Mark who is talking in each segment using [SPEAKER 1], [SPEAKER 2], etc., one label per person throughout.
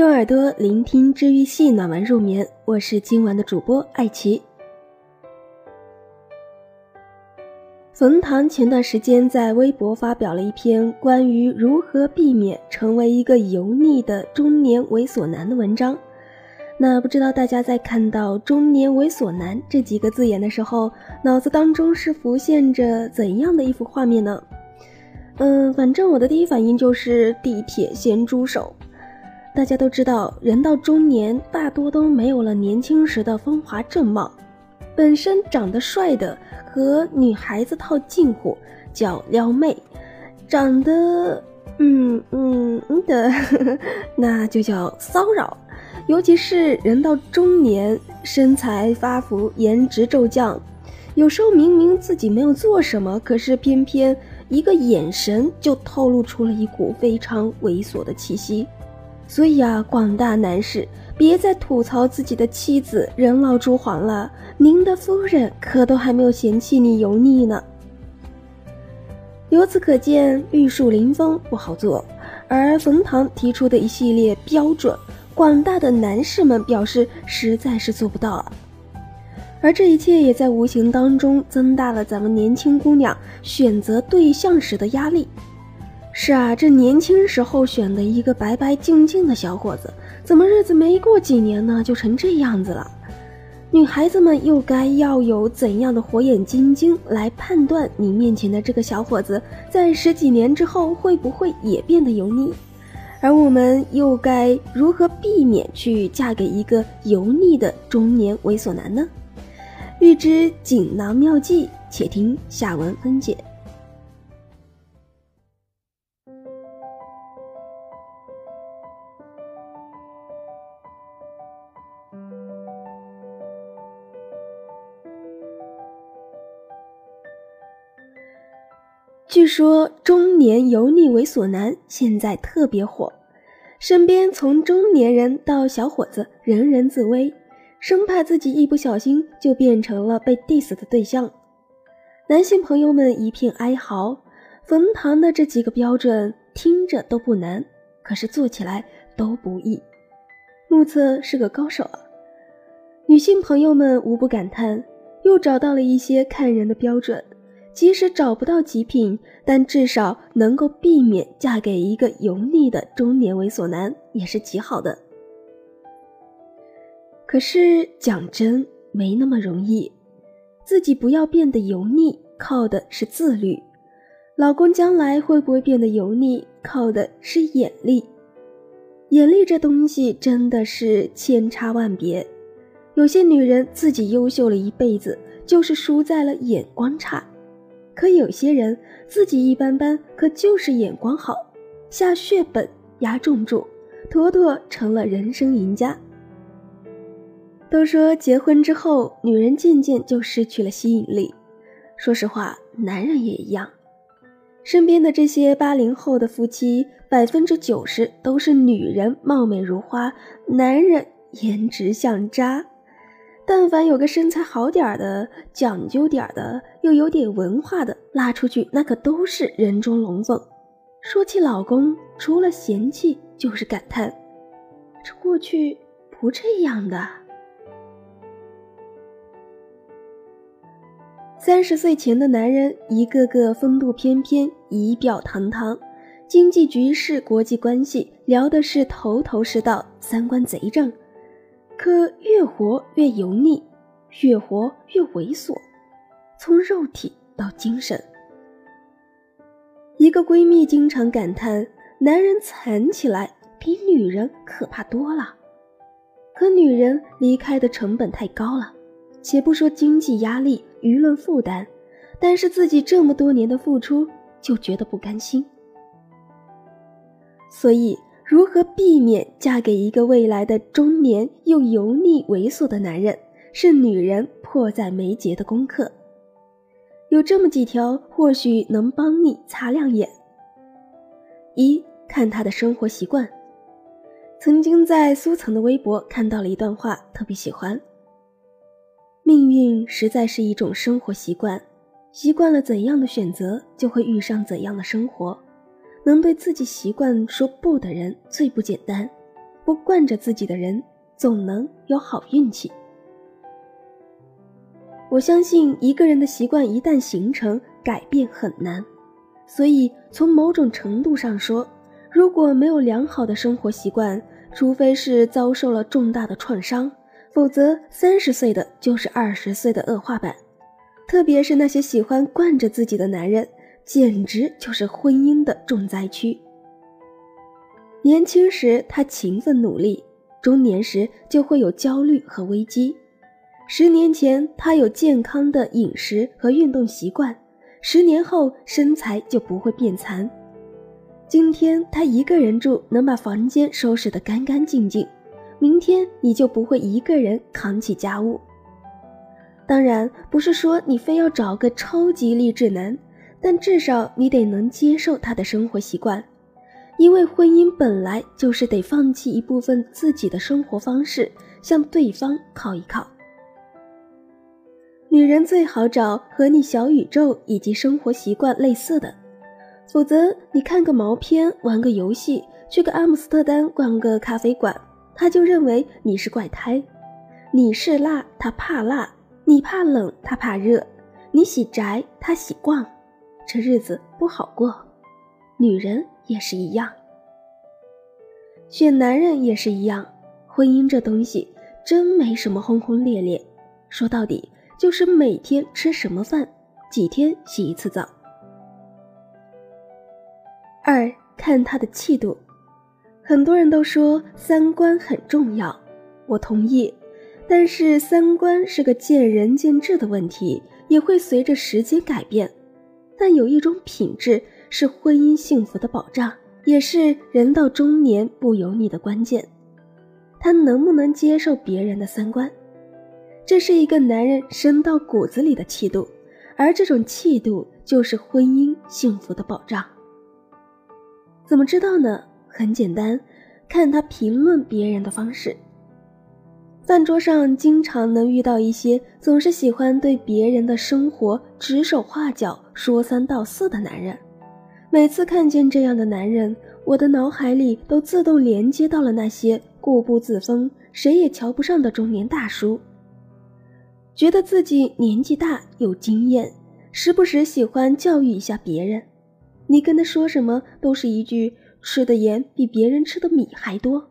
[SPEAKER 1] 用耳朵聆听治愈系暖文入眠，我是今晚的主播艾琪。冯唐前段时间在微博发表了一篇关于如何避免成为一个油腻的中年猥琐男的文章。那不知道大家在看到“中年猥琐男”这几个字眼的时候，脑子当中是浮现着怎样的一幅画面呢？嗯，反正我的第一反应就是地铁咸猪手。大家都知道，人到中年，大多都没有了年轻时的风华正茂。本身长得帅的和女孩子套近乎，叫撩妹；长得嗯嗯嗯的，那就叫骚扰。尤其是人到中年，身材发福，颜值骤降，有时候明明自己没有做什么，可是偏偏一个眼神就透露出了一股非常猥琐的气息。所以啊，广大男士别再吐槽自己的妻子人老珠黄了，您的夫人可都还没有嫌弃你油腻呢。由此可见，玉树临风不好做，而冯唐提出的一系列标准。广大的男士们表示，实在是做不到啊。而这一切也在无形当中增大了咱们年轻姑娘选择对象时的压力。是啊，这年轻时候选的一个白白净净的小伙子，怎么日子没过几年呢，就成这样子了？女孩子们又该要有怎样的火眼金睛来判断你面前的这个小伙子，在十几年之后会不会也变得油腻？而我们又该如何避免去嫁给一个油腻的中年猥琐男呢？欲知锦囊妙计，且听下文分解。据说中年油腻猥琐男现在特别火，身边从中年人到小伙子，人人自危，生怕自己一不小心就变成了被 diss 的对象。男性朋友们一片哀嚎。冯唐的这几个标准听着都不难，可是做起来都不易。目测是个高手啊！女性朋友们无不感叹，又找到了一些看人的标准。即使找不到极品，但至少能够避免嫁给一个油腻的中年猥琐男，也是极好的。可是讲真，没那么容易。自己不要变得油腻，靠的是自律；老公将来会不会变得油腻，靠的是眼力。眼力这东西真的是千差万别。有些女人自己优秀了一辈子，就是输在了眼光差。可有些人自己一般般，可就是眼光好，下血本压重注，妥妥成了人生赢家。都说结婚之后，女人渐渐就失去了吸引力。说实话，男人也一样。身边的这些八零后的夫妻，百分之九十都是女人貌美如花，男人颜值像渣。但凡有个身材好点儿的、讲究点儿的、又有点文化的，拉出去那可都是人中龙凤。说起老公，除了嫌弃就是感叹：这过去不这样的。三十岁前的男人，一个个风度翩翩、仪表堂堂，经济局势、国际关系聊的是头头是道，三观贼正。可越活越油腻，越活越猥琐，从肉体到精神。一个闺蜜经常感叹：男人惨起来比女人可怕多了。可女人离开的成本太高了，且不说经济压力、舆论负担，但是自己这么多年的付出就觉得不甘心，所以。如何避免嫁给一个未来的中年又油腻猥琐的男人，是女人迫在眉睫的功课。有这么几条，或许能帮你擦亮眼。一看他的生活习惯。曾经在苏岑的微博看到了一段话，特别喜欢。命运实在是一种生活习惯，习惯了怎样的选择，就会遇上怎样的生活。能对自己习惯说不的人最不简单，不惯着自己的人，总能有好运气。我相信一个人的习惯一旦形成，改变很难。所以从某种程度上说，如果没有良好的生活习惯，除非是遭受了重大的创伤，否则三十岁的就是二十岁的恶化版。特别是那些喜欢惯着自己的男人，简直就是婚姻的重灾区。年轻时他勤奋努力，中年时就会有焦虑和危机。十年前，他有健康的饮食和运动习惯，十年后身材就不会变残。今天他一个人住，能把房间收拾得干干净净，明天你就不会一个人扛起家务。当然，不是说你非要找个超级励志男，但至少你得能接受他的生活习惯，因为婚姻本来就是得放弃一部分自己的生活方式，向对方靠一靠。女人最好找和你小宇宙以及生活习惯类似的，否则你看个毛片、玩个游戏、去个阿姆斯特丹逛个咖啡馆，他就认为你是怪胎。你是辣，他怕辣；你怕冷，他怕热；你喜宅，他喜逛，这日子不好过。女人也是一样，选男人也是一样。婚姻这东西真没什么轰轰烈烈，说到底。就是每天吃什么饭，几天洗一次澡。二看他的气度，很多人都说三观很重要，我同意，但是三观是个见仁见智的问题，也会随着时间改变。但有一种品质是婚姻幸福的保障，也是人到中年不油腻的关键，他能不能接受别人的三观？这是一个男人深到骨子里的气度，而这种气度就是婚姻幸福的保障。怎么知道呢？很简单，看他评论别人的方式。饭桌上经常能遇到一些总是喜欢对别人的生活指手画脚、说三道四的男人。每次看见这样的男人，我的脑海里都自动连接到了那些固步自封、谁也瞧不上的中年大叔。觉得自己年纪大有经验，时不时喜欢教育一下别人。你跟他说什么，都是一句“吃的盐比别人吃的米还多”。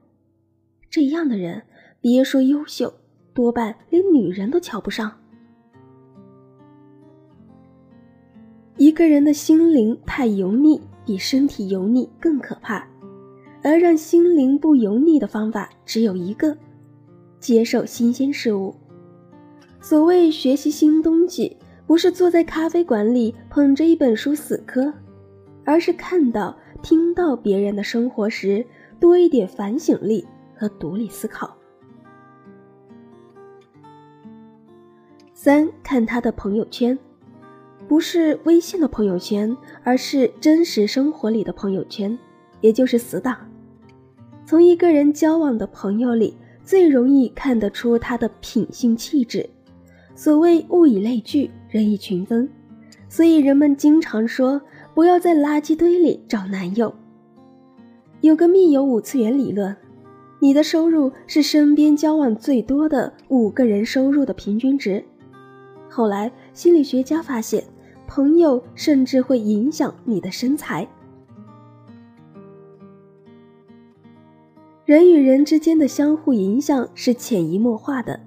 [SPEAKER 1] 这样的人，别说优秀，多半连女人都瞧不上。一个人的心灵太油腻，比身体油腻更可怕。而让心灵不油腻的方法只有一个：接受新鲜事物。所谓学习新东西，不是坐在咖啡馆里捧着一本书死磕，而是看到、听到别人的生活时，多一点反省力和独立思考。三看他的朋友圈，不是微信的朋友圈，而是真实生活里的朋友圈，也就是死党。从一个人交往的朋友里，最容易看得出他的品性气质。所谓物以类聚，人以群分，所以人们经常说不要在垃圾堆里找男友。有个密友五次元理论，你的收入是身边交往最多的五个人收入的平均值。后来心理学家发现，朋友甚至会影响你的身材。人与人之间的相互影响是潜移默化的。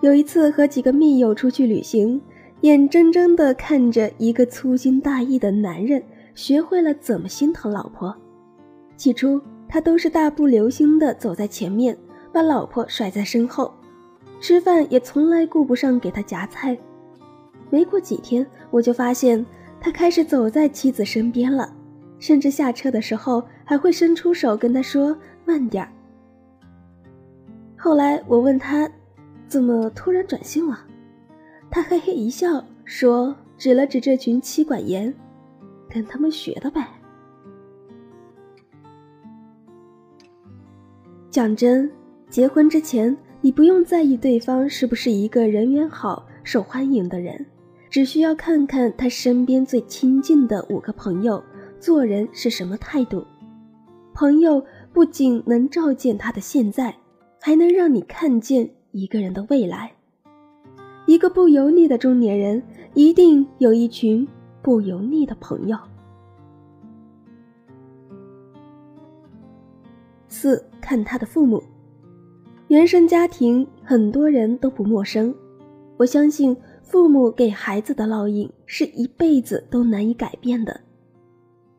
[SPEAKER 1] 有一次和几个密友出去旅行，眼睁睁地看着一个粗心大意的男人学会了怎么心疼老婆。起初他都是大步流星地走在前面，把老婆甩在身后，吃饭也从来顾不上给她夹菜。没过几天，我就发现他开始走在妻子身边了，甚至下车的时候还会伸出手跟她说慢点儿。后来我问他。怎么突然转性了？他嘿嘿一笑，说：“指了指这群妻管严，跟他们学的呗。”讲真，结婚之前，你不用在意对方是不是一个人缘好、受欢迎的人，只需要看看他身边最亲近的五个朋友做人是什么态度。朋友不仅能照见他的现在，还能让你看见一个人的未来。一个不油腻的中年人，一定有一群不油腻的朋友。四看他的父母，原生家庭很多人都不陌生。我相信父母给孩子的烙印是一辈子都难以改变的。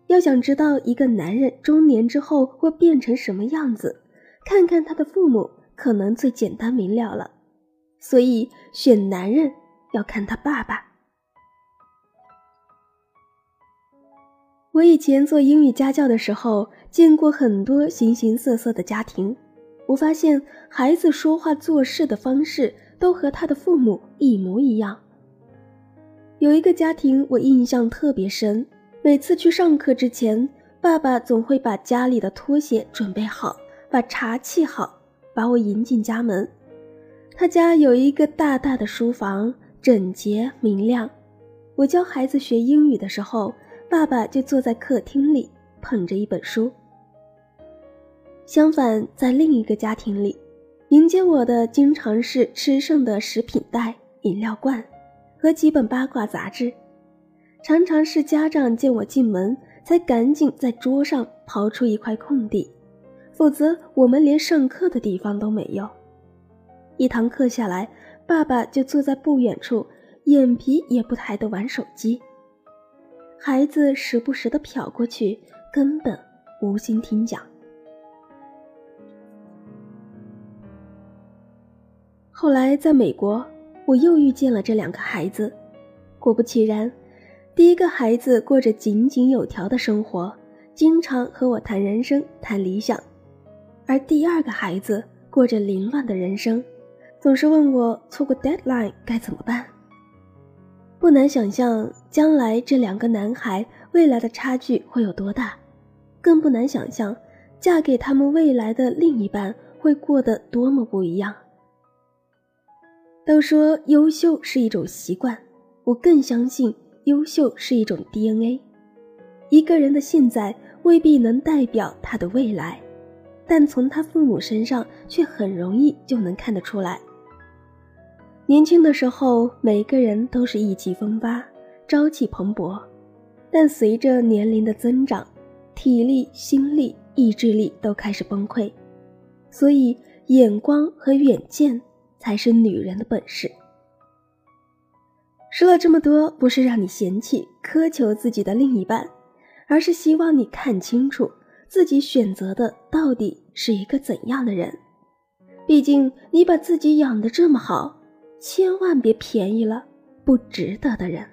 [SPEAKER 1] 要想知道一个男人中年之后会变成什么样子，看看他的父母可能最简单明了了。所以选男人要看他爸爸。我以前做英语家教的时候，见过很多形形色色的家庭，我发现孩子说话做事的方式都和他的父母一模一样。有一个家庭我印象特别深，每次去上课之前，爸爸总会把家里的拖鞋准备好，把茶沏好，把我迎进家门。他家有一个大大的书房，整洁明亮。我教孩子学英语的时候，爸爸就坐在客厅里，捧着一本书。相反，在另一个家庭里，迎接我的经常是吃剩的食品袋、饮料罐和几本八卦杂志。常常是家长见我进门，才赶紧在桌上刨出一块空地，否则我们连上课的地方都没有。一堂课下来，爸爸就坐在不远处，眼皮也不抬的玩手机。孩子时不时的瞟过去，根本无心听讲。后来在美国，我又遇见了这两个孩子。果不其然，第一个孩子过着井井有条的生活，经常和我谈人生、谈理想；而第二个孩子过着凌乱的人生。总是问我错过 deadline 该怎么办。不难想象，将来这两个男孩未来的差距会有多大，更不难想象，嫁给他们未来的另一半会过得多么不一样。都说优秀是一种习惯，我更相信优秀是一种 DNA。一个人的现在未必能代表他的未来，但从他父母身上却很容易就能看得出来。年轻的时候，每个人都是意气风发、朝气蓬勃，但随着年龄的增长，体力、心力、意志力都开始崩溃。所以，眼光和远见才是女人的本事。说了这么多，不是让你嫌弃、苛求自己的另一半，而是希望你看清楚自己选择的到底是一个怎样的人。毕竟，你把自己养得这么好。千万别便宜了不值得的人。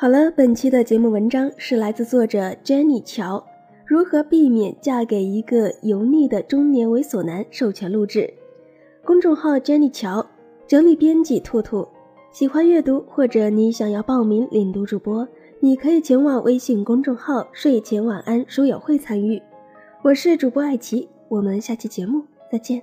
[SPEAKER 1] 好了，本期的节目文章是来自作者 Jenny 乔，如何避免嫁给一个油腻的中年猥琐男？授权录制，公众号 Jenny 乔，整理编辑兔兔。喜欢阅读或者你想要报名领读主播，你可以前往微信公众号睡前晚安书友会参与。我是主播艾奇，我们下期节目再见。